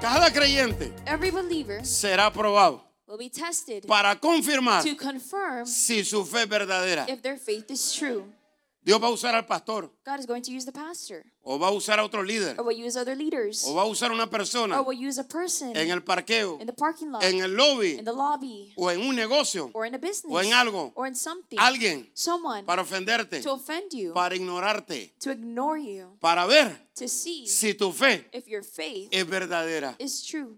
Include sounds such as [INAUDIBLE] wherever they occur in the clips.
Cada creyente Every believer será probado will be tested para confirmar to confirm si su fe es verdadera. if their faith is true. Dios va a usar al pastor, God is going to use the pastor, o va a usar a otro líder, or will use other leaders, o va a usar una persona or will use a person en el parqueo, in the parking lot, en el lobby, in the lobby, o en un negocio, or in a business, o en algo, or in something, alguien someone para ofenderte, to offend you, para ignorarte, to ignore you, para ver to see si tu fe if your faith es verdadera. is true.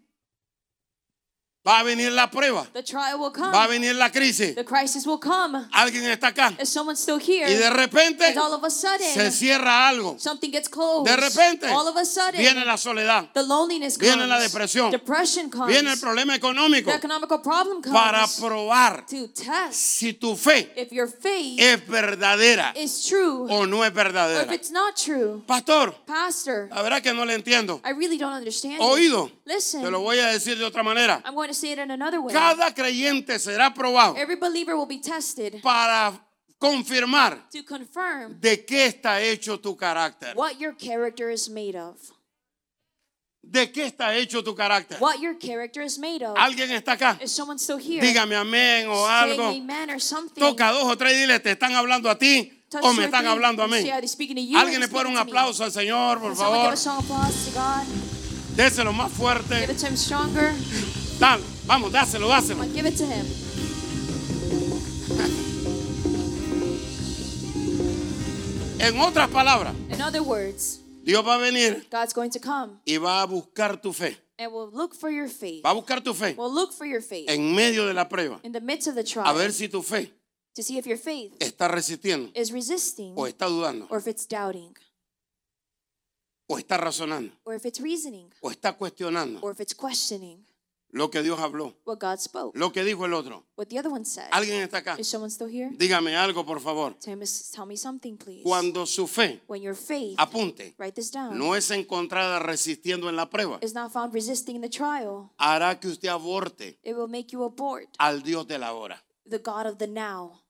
Va a venir la prueba, The trial will come. va a venir la crisis. The crisis will come. Alguien está acá Is someone still here? y de repente and all of a sudden, se cierra algo. something gets closed. De repente all of a sudden, viene la soledad, the loneliness comes. viene la depresión, Depression comes. viene el problema económico the economical problem comes. para probar to test si tu fe if your faith es verdadera is true o no es or if verdadera. it's not true. Pastor, Pastor, la verdad que no le entiendo. I really don't understand. Oído, Listen, te lo voy a decir de otra manera. I'm going to say it in another way. Cada creyente será probado Every believer will be tested para confirmar to confirm de qué está hecho tu carácter. what your character is made of. ¿De qué está hecho tu carácter? What your character is made of. ¿Alguien está acá? Is someone still here? Dígame amén o Saying algo. amen or something. Toca dos o tres y dile, ¿te están hablando a ti Touch o me your están hablando a mí? Are they speaking to you Alguien le puede dar un speaking to me? aplauso al Señor, por someone give favor. a strong applause to God? Déselo más Give fuerte. it to him stronger. Dale, vamos, dáselo, dáselo. Give it to him. En otras palabras, In other words, Dios va a venir God's going to come y va a buscar tu fe. and will look for your faith. Va a buscar tu fe look for your faith en medio de la prueba. in the midst of the A trial ver si tu fe to see if your faith está resistiendo is resisting o está dudando or if it's doubting o está razonando or if it's reasoning o está cuestionando or if it's questioning lo que Dios habló, what God spoke, lo que dijo el otro. what the other one said. ¿Alguien está acá? Is someone still here? Dígame algo, por favor. Tell me, tell me something, please. Cuando su fe, When your faith, apunte, write this down, no es encontrada resistiendo en la prueba, is not found resisting the trial, hará que usted aborte it will make you abort al Dios de la hora. the God of the now.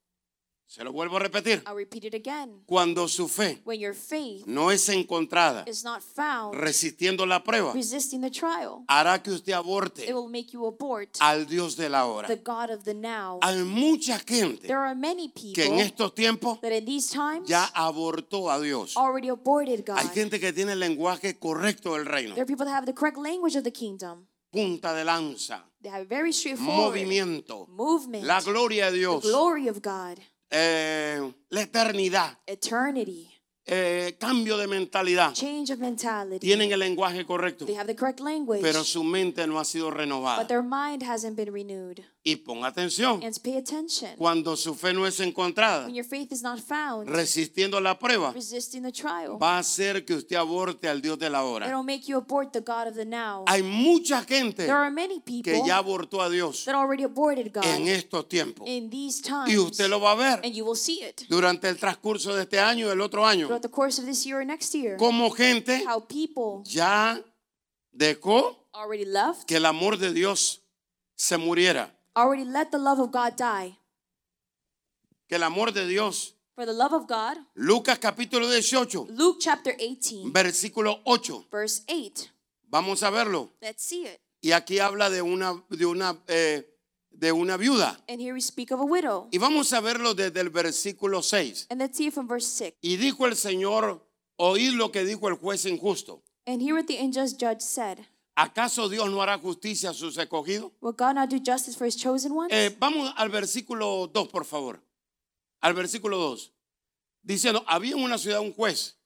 Se lo vuelvo a repetir. I'll repeat it again. Cuando su fe When your faith no es encontrada is not found resistiendo la prueba, resisting the trial, hará que usted it aborte will make you abort al Dios de la hora. the God of the now. Hay mucha gente There are many que en people estos tiempos that in these times ya abortó a Dios. already aborted God. Hay gente que tiene el lenguaje correcto del reino. There are people that have the correct language of the kingdom. Punta de lanza, They have very straightforward movimiento, movement, la gloria de the Dios, glory of God, eh, la eternidad, eternity, eh, cambio de mentalidad. change of mentality. Tienen el lenguaje correcto, They have the correct language, pero su mente no ha sido but renovada. their mind hasn't been renewed. Y ponga atención, And pay attention. cuando su fe no es encontrada, When your faith is not found, resistiendo la prueba, resisting the trial, va a hacer que usted aborte al Dios de la hora. it'll make you abort the God of the now. Hay mucha gente There are many people que ya abortó a Dios that already aborted God en estos tiempos. in these times. Y usted lo va a ver and you will see it durante el transcurso de este año y el otro año. throughout the course of this year or next year. Como gente How people ya dejó already left, que el amor de Dios se muriera. Already let the love of God die. Que el amor de Dios. For the love of God, Lucas capítulo 18, Luke chapter 18, versículo 8. verse 8. Vamos a verlo. Let's see it. Y aquí habla de una, de una, eh, de una viuda. And here we speak of a widow. Y vamos a verlo desde el versículo 6. And let's see it from verse 6. Y dijo el Señor, oíd lo que dijo el juez injusto. And hear what the unjust judge said. ¿Acaso Dios no hará justicia a sus escogidos? Will God not do justice for his chosen ones? Eh, vamos al versículo 2, por favor. Al versículo 2. Diciendo, había en una ciudad un juez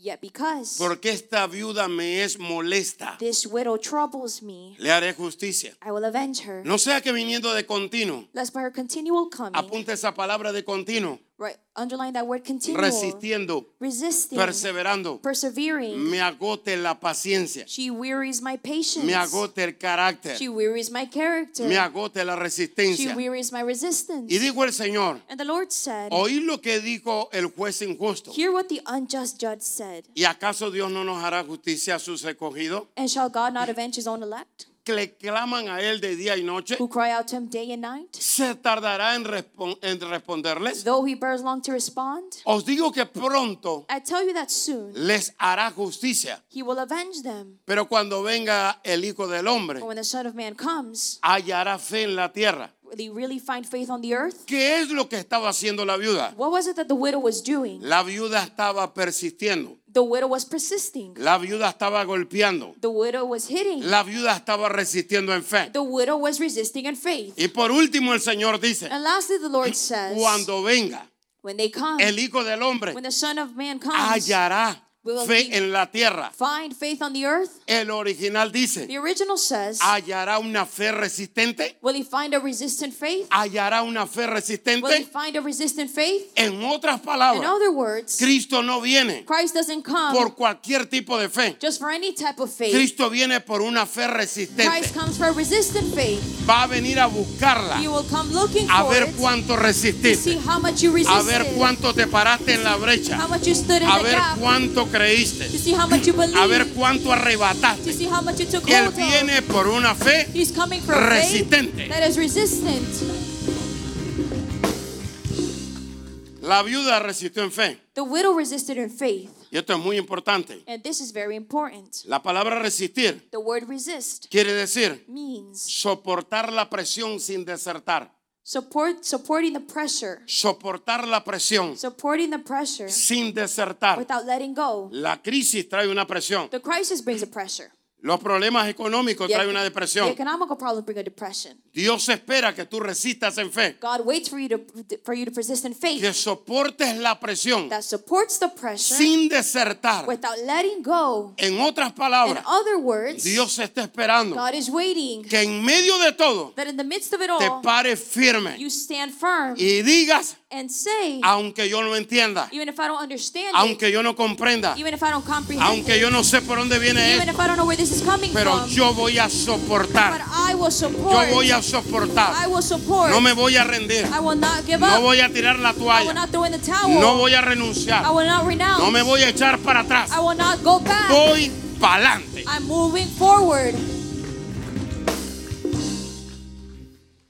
yet because porque esta viuda me es molesta, this widow troubles me, le haré justicia. I will avenge her. No sea que viniendo de continuo, Lest by her continual coming, apunte esa palabra de continuo, right, underline that word continual, resistiendo, resisting, perseverando, persevering. me agote la paciencia, She wearies my patience. me agote el carácter, She wearies my character. me agote la She resistencia. wearies my resistance. Y dijo el Señor, And the Lord said, oí lo que dijo el juez injusto. Hear what the unjust judge said. ¿Y acaso Dios no nos hará justicia a sus escogidos? And shall God not avenge his own elect, Que le claman a Él de día y noche. who cry out to him day and night? ¿Se tardará en, respon- en responderles? Though he bears long to respond, Os digo que pronto I tell you that soon les hará justicia. he will avenge them. Pero cuando venga el Hijo del Hombre, But when the Son of Man comes, hallará fe en la tierra. he really find faith on the earth? ¿Qué es lo que estaba haciendo la viuda? What was it that the widow was doing? La viuda estaba persistiendo. The widow was persisting. La viuda estaba golpeando. The widow was hitting. La viuda estaba resistiendo en fe. The widow was resisting in faith. Y por último el Señor dice, And lastly, the Lord says, cuando venga when they come, el Hijo del Hombre, when the Son of Man comes, hallará fe en la tierra. find faith on the earth? El original dice, The original says, hallará una fe resistente. will he find a resistant faith? Hallará una fe Will he resistente. find a resistant faith? En otras In palabras, other words, Cristo no viene Christ doesn't come por cualquier tipo de fe. just for any type of faith. Cristo viene por una fe resistente. Christ comes for a resistant faith. Va a venir a buscarla, He will come looking a ver cuánto to see resististe, how much you a ver resisted, cuánto te paraste en la brecha, how much you stood in a the ver gap, cuánto creíste, a ver cuánto to arrebataste. Él viene por una fe resistente. La viuda resistió en fe. The widow resisted in faith, Y esto es muy importante. and this is very important. La palabra resistir The word resist quiere decir means soportar la presión sin desertar. Support, supporting the pressure, Soportar la presión supporting the pressure sin desertar. without letting go. La crisis trae una presión. The crisis brings a pressure. Los problemas económicos traen una depresión. Dios espera que tú resistas en fe, que soportes la presión sin desertar. without letting go. En otras In palabras, other words, Dios está esperando God is waiting que en medio de todo te pares firme y digas, and say, aunque yo no entienda, even if I don't understand aunque yo no comprenda, even if I don't comprehend aunque it, yo no sé por dónde viene even esto, if I don't know where this is coming pero from, yo voy a but soportar. I will Yo support. voy a soportar. I will support. No me voy a rendir. I will not give No up. voy a tirar la I will toalla. not throw in the towel. No voy a I renunciar. will not renounce. No me voy a echar para atrás. I will not go back. Voy para adelante. I'm moving forward.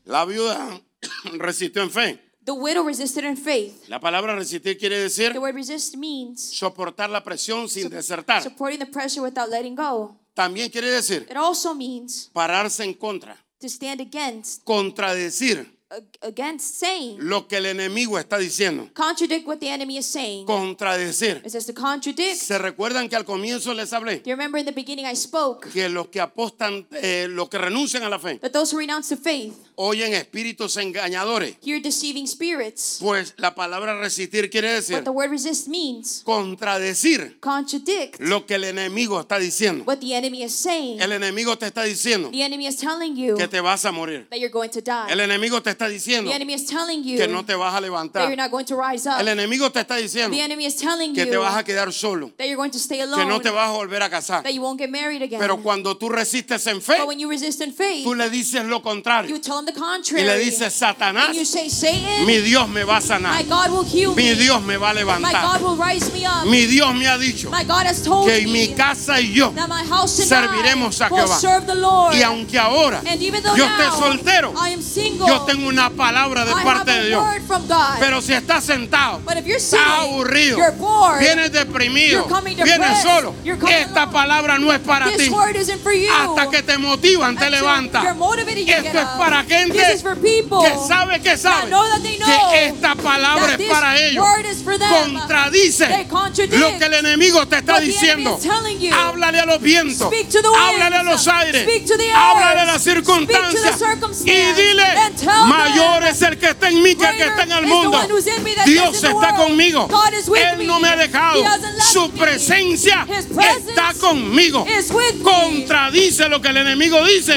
La viuda [COUGHS] resistió en fe. The widow resisted in faith. La palabra resistir quiere decir The word resist means soportar la presión sin desertar. supporting the pressure without letting go. También quiere decir It also means pararse en contra, to stand against, contradecir ag- against saying, lo que el enemigo está diciendo. contradict what the enemy is saying. Contradecir. It says to contradict. ¿Se recuerdan que al comienzo les hablé Do you remember in the beginning I spoke que los que apostan, eh, los que renuncian a la fe, that those who renounce the faith oyen espíritus engañadores? hear deceiving spirits? Pues la palabra resistir quiere decir What the word resist means contradecir contradict lo que el enemigo está diciendo. what the enemy is saying. El enemigo te está diciendo The enemy is telling you que te vas a morir. that you're going to die. El enemigo te está diciendo The enemy is telling you que no te vas a that levantar. you're not going to rise up. El enemigo te está diciendo The enemy is telling que you te vas a quedar solo, that you're going to stay que alone, no te vas a volver a casar. that you won't get married again. Pero cuando tú resistes en fe, but when you resist in faith, tú le dices lo you contrario. tell y le dices, Satanás, and you say, Satan, mi Dios me va a my sanar, God will heal mi. Dios me va a My levantar, God will rise me up. mi Dios me ha dicho My God has told que mi casa y yo, that my house and serviremos a Jehová. serve the Lord. y aunque ahora and even though yo esté soltero, I am single, yo tengo una palabra de I parte have de Dios. word from God. Pero si estás sentado, but if you're sitting, estás aburrido, you're bored, vienes deprimido, you're vienes solo, you're esta alone. palabra no es para this ti. word isn't for you. Hasta que te motivan, te Until levanta. you're motivated, you Esto es para gente que sabe que sabe que esta palabra es para ellos. Contradice lo que el enemigo te está diciendo. Háblale a los vientos, háblale a los aires, háblale a las circunstancias y dile, mayor es el que está en mí que el que está en el mundo. Dios está conmigo. Él no me ha dejado. Su presencia está conmigo. Contradice lo que el enemigo dice.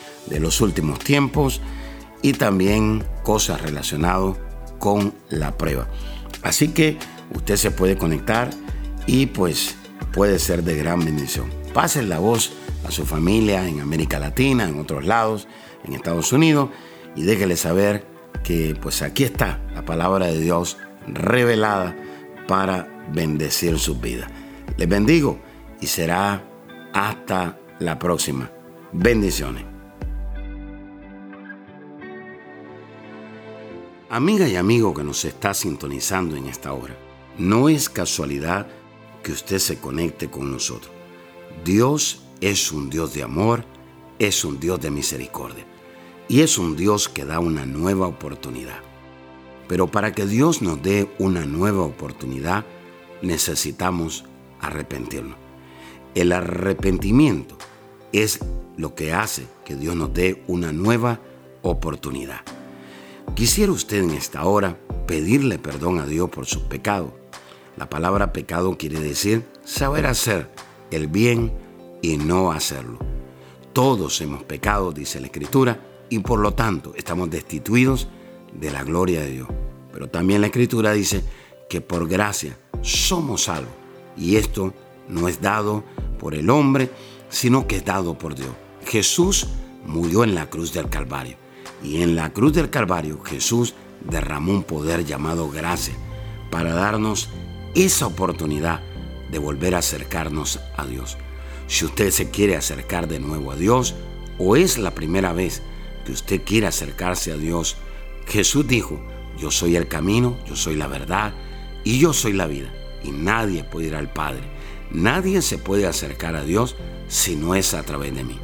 de los últimos tiempos y también cosas relacionadas con la prueba. Así que usted se puede conectar y pues puede ser de gran bendición. Pasen la voz a su familia en América Latina, en otros lados, en Estados Unidos y déjele saber que pues aquí está la palabra de Dios revelada para bendecir sus vidas. Les bendigo y será hasta la próxima. Bendiciones. Amiga y amigo que nos está sintonizando en esta hora, no es casualidad que usted se conecte con nosotros. Dios es un Dios de amor, es un Dios de misericordia y es un Dios que da una nueva oportunidad. Pero para que Dios nos dé una nueva oportunidad, necesitamos arrepentirnos. El arrepentimiento es lo que hace que Dios nos dé una nueva oportunidad. Quisiera usted en esta hora pedirle perdón a Dios por sus pecados. La palabra pecado quiere decir saber hacer el bien y no hacerlo. Todos hemos pecado, dice la Escritura, y por lo tanto estamos destituidos de la gloria de Dios. Pero también la Escritura dice que por gracia somos salvos. Y esto no es dado por el hombre, sino que es dado por Dios. Jesús murió en la cruz del Calvario. Y en la cruz del Calvario Jesús derramó un poder llamado gracia para darnos esa oportunidad de volver a acercarnos a Dios. Si usted se quiere acercar de nuevo a Dios o es la primera vez que usted quiere acercarse a Dios, Jesús dijo, yo soy el camino, yo soy la verdad y yo soy la vida. Y nadie puede ir al Padre. Nadie se puede acercar a Dios si no es a través de mí.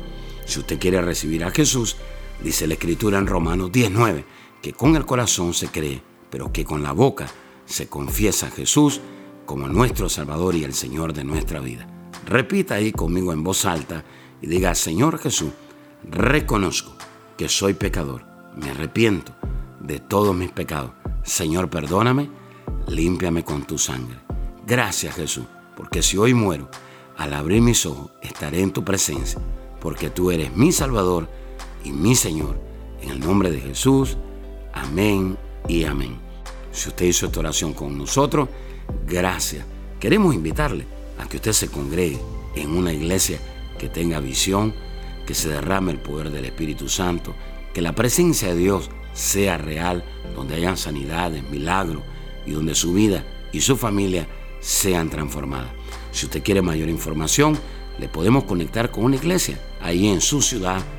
Si usted quiere recibir a Jesús, dice la Escritura en Romanos 19, que con el corazón se cree, pero que con la boca se confiesa a Jesús como nuestro Salvador y el Señor de nuestra vida. Repita ahí conmigo en voz alta y diga, Señor Jesús, reconozco que soy pecador, me arrepiento de todos mis pecados. Señor, perdóname, límpiame con tu sangre. Gracias Jesús, porque si hoy muero, al abrir mis ojos estaré en tu presencia, porque tú eres mi Salvador y mi Señor. En el nombre de Jesús, amén y amén. Si usted hizo esta oración con nosotros, gracias. Queremos invitarle a que usted se congregue en una iglesia que tenga visión, que se derrame el poder del Espíritu Santo, que la presencia de Dios sea real, donde hayan sanidades, milagros y donde su vida y su familia sean transformadas. Si usted quiere mayor información, le podemos conectar con una iglesia ahí en su ciudad